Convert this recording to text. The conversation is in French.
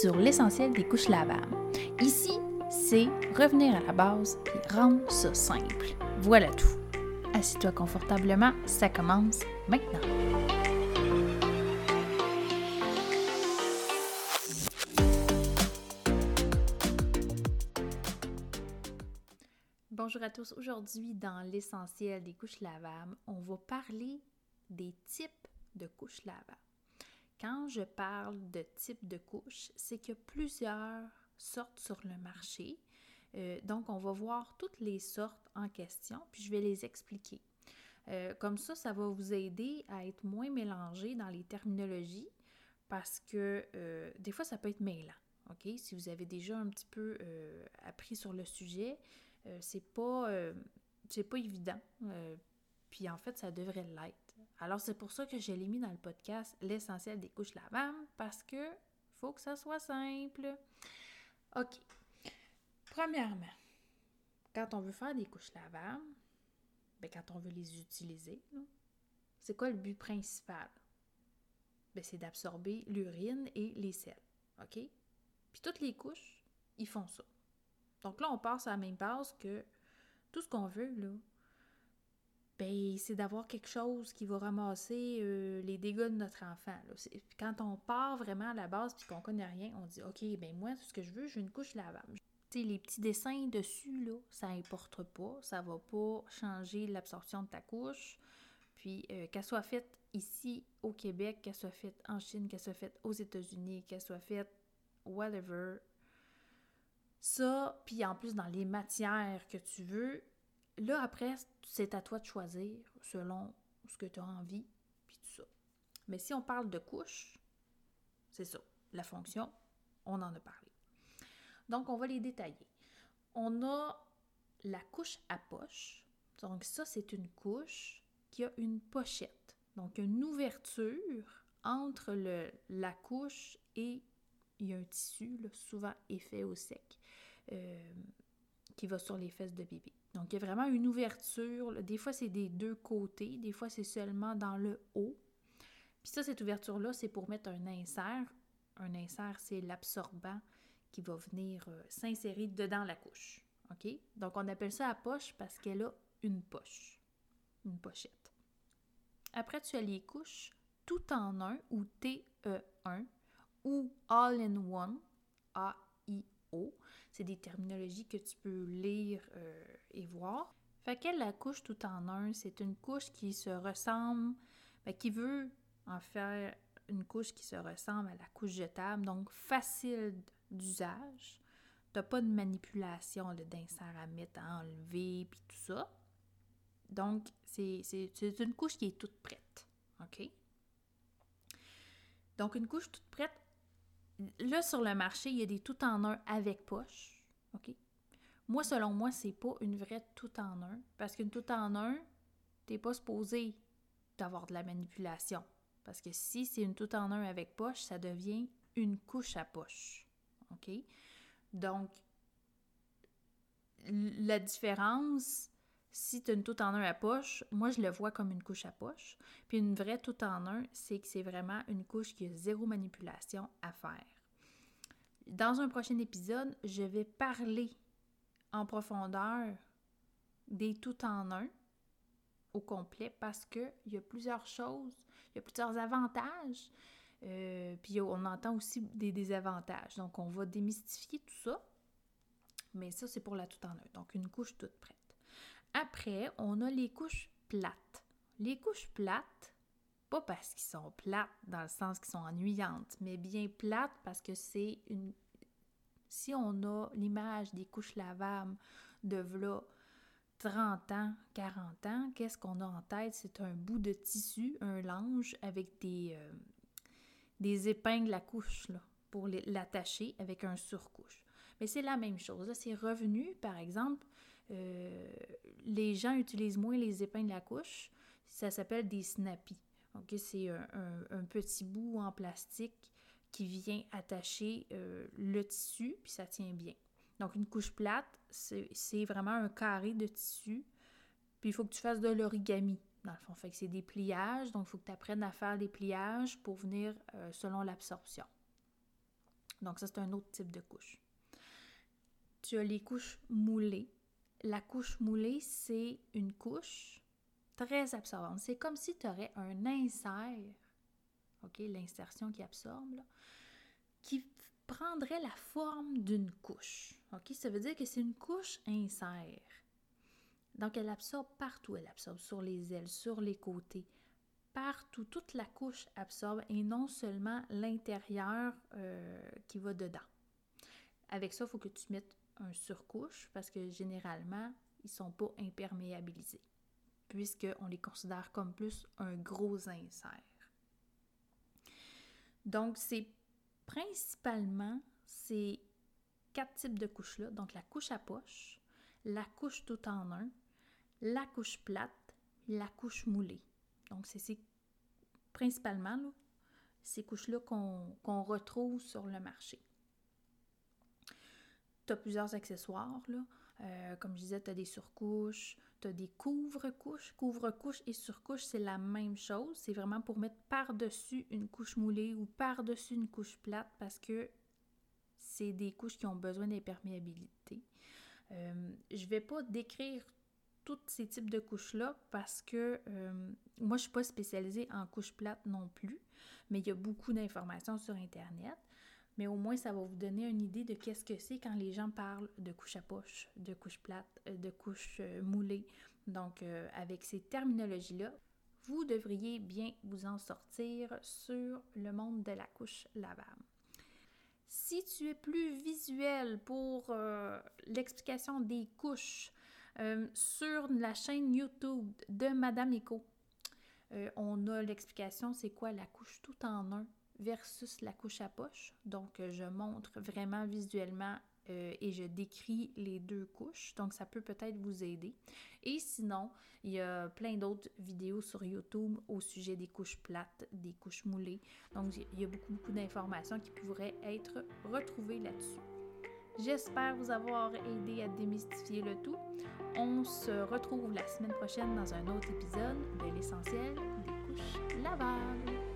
sur l'essentiel des couches lavables. Ici, c'est revenir à la base et rendre ça simple. Voilà tout. Assis-toi confortablement, ça commence maintenant. Bonjour à tous. Aujourd'hui, dans l'essentiel des couches lavables, on va parler des types de couches lavables. Quand je parle de type de couche, c'est qu'il y a plusieurs sortes sur le marché. Euh, donc, on va voir toutes les sortes en question, puis je vais les expliquer. Euh, comme ça, ça va vous aider à être moins mélangé dans les terminologies parce que euh, des fois, ça peut être mêlant. OK? Si vous avez déjà un petit peu appris sur le sujet, c'est pas, pas évident. puis en fait, ça devrait l'être. Alors, c'est pour ça que je l'ai mis dans le podcast L'essentiel des couches lavables, parce que faut que ça soit simple. OK. Premièrement, quand on veut faire des couches lavables, ben quand on veut les utiliser, c'est quoi le but principal? Ben, c'est d'absorber l'urine et les sels. OK? Puis toutes les couches, ils font ça. Donc là, on passe à la même base que tout ce qu'on veut, là, ben, c'est d'avoir quelque chose qui va ramasser euh, les dégâts de notre enfant. Quand on part vraiment à la base puis qu'on connaît rien, on dit OK, ben moi, ce que je veux, j'ai une couche lavable. les petits dessins dessus, là, ça n'importe pas. Ça va pas changer l'absorption de ta couche. Puis, euh, qu'elle soit faite ici au Québec, qu'elle soit faite en Chine, qu'elle soit faite aux États-Unis, qu'elle soit faite whatever. Ça, puis en plus dans les matières que tu veux, Là, après, c'est à toi de choisir selon ce que tu as envie, puis tout ça. Mais si on parle de couches, c'est ça. La fonction, on en a parlé. Donc, on va les détailler. On a la couche à poche. Donc, ça, c'est une couche qui a une pochette. Donc, une ouverture entre le, la couche et il y a un tissu, souvent effet au sec, euh, qui va sur les fesses de bébé. Donc, il y a vraiment une ouverture. Des fois, c'est des deux côtés. Des fois, c'est seulement dans le haut. Puis ça, cette ouverture-là, c'est pour mettre un insert. Un insert, c'est l'absorbant qui va venir euh, s'insérer dedans la couche. OK? Donc, on appelle ça la poche parce qu'elle a une poche. Une pochette. Après, tu as les couches tout en un ou TE1 ou All in One, C'est des terminologies que tu peux lire euh, et voir. Fait qu'elle, la couche tout en un, c'est une couche qui se ressemble, ben, qui veut en faire une couche qui se ressemble à la couche jetable, donc facile d'usage. T'as pas de manipulation d'insert à mettre, à enlever, puis tout ça. Donc, c'est une couche qui est toute prête. OK? Donc, une couche toute prête, là, sur le marché, il y a des tout en un avec poche. OK? Moi, selon moi, c'est pas une vraie tout en un. Parce qu'une tout en un, t'es pas supposé d'avoir de la manipulation. Parce que si c'est une tout en un avec poche, ça devient une couche à poche. OK? Donc, la différence, si tu as une tout en un à poche, moi je le vois comme une couche à poche. Puis une vraie tout en un, c'est que c'est vraiment une couche qui a zéro manipulation à faire. Dans un prochain épisode, je vais parler en profondeur des tout en un au complet parce qu'il y a plusieurs choses, il y a plusieurs avantages, euh, puis on entend aussi des désavantages. Donc, on va démystifier tout ça, mais ça, c'est pour la tout en un. Donc, une couche toute prête. Après, on a les couches plates. Les couches plates, pas parce qu'ils sont plates dans le sens qu'ils sont ennuyantes, mais bien plates parce que c'est une. Si on a l'image des couches lavables de v'là 30 ans, 40 ans, qu'est-ce qu'on a en tête? C'est un bout de tissu, un linge avec des, euh, des épingles à couche là, pour l'attacher avec un surcouche. Mais c'est la même chose. C'est revenu, par exemple, euh, les gens utilisent moins les épingles à couche. Ça s'appelle des snappy. C'est un, petit bout en plastique qui vient attacher euh, le tissu, puis ça tient bien. Donc, une couche plate, c'est vraiment un carré de tissu, puis il faut que tu fasses de l'origami, dans le fond. Fait que c'est des pliages, donc il faut que tu apprennes à faire des pliages pour venir euh, selon l'absorption. Donc ça, c'est un autre type de couche. Tu as les couches moulées. La couche moulée, c'est une couche très absorbante. C'est comme si tu aurais un insert, OK, l'insertion qui absorbe, qui prendrait la forme d'une couche. OK, ça veut dire que c'est une couche insert. Donc, elle absorbe partout. Elle absorbe sur les ailes, sur les côtés, partout. Toute la couche absorbe et non seulement l'intérieur euh, qui va dedans. Avec ça, il faut que tu mettes un surcouche parce que généralement, ils ne sont pas imperméabilisés puisqu'on les considère comme plus un gros insert. Donc, c'est principalement ces quatre types de couches-là. Donc, la couche à poche, la couche tout en un, la couche plate, la couche moulée. Donc, c'est principalement ces couches-là qu'on retrouve sur le marché. Plusieurs accessoires. Euh, comme je disais, tu as des surcouches, tu as des couvre-couches. Couvre-couches et surcouches, c'est la même chose. C'est vraiment pour mettre par-dessus une couche moulée ou par-dessus une couche plate parce que c'est des couches qui ont besoin d'imperméabilité. Euh, je ne vais pas décrire tous ces types de couches-là parce que euh, moi, je ne suis pas spécialisée en couches plates non plus, mais il y a beaucoup d'informations sur Internet. Mais au moins, ça va vous donner une idée de qu'est-ce que c'est quand les gens parlent de couches à poche, de couches plates, euh, de couches euh, moulées. Donc, avec ces terminologies-là, vous devriez bien vous en sortir sur le monde de la couche lavable. Si tu es plus visuel pour l'explication des couches, euh, sur la chaîne YouTube de Madame Eco, euh, on a l'explication c'est quoi la couche tout en un versus la couche à poche. Donc, euh, je montre vraiment visuellement et je décris les deux couches. Donc, ça peut peut-être vous aider. Et sinon, il y a plein d'autres vidéos sur YouTube au sujet des couches plates, des couches moulées. Donc, il y a beaucoup, beaucoup d'informations qui pourraient être retrouvées là-dessus. J'espère vous avoir aidé à démystifier le tout. On se retrouve la semaine prochaine dans un autre épisode de l'essentiel des couches lavables.